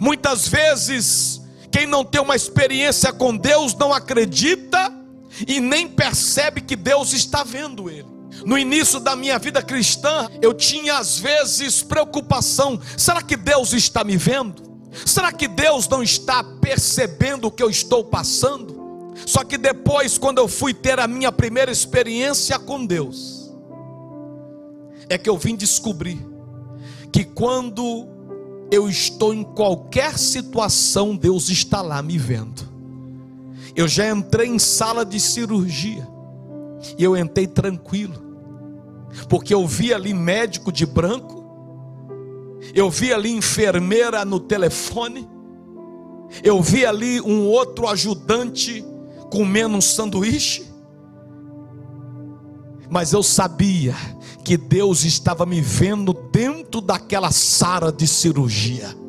Muitas vezes, quem não tem uma experiência com Deus não acredita e nem percebe que Deus está vendo ele. No início da minha vida cristã, eu tinha às vezes preocupação: será que Deus está me vendo? Será que Deus não está percebendo o que eu estou passando? Só que depois, quando eu fui ter a minha primeira experiência com Deus, é que eu vim descobrir que quando eu estou em qualquer situação, Deus está lá me vendo. Eu já entrei em sala de cirurgia e eu entrei tranquilo, porque eu vi ali médico de branco, eu vi ali enfermeira no telefone, eu vi ali um outro ajudante comendo um sanduíche, mas eu sabia que Deus estava me vendo dentro daquela sala de cirurgia.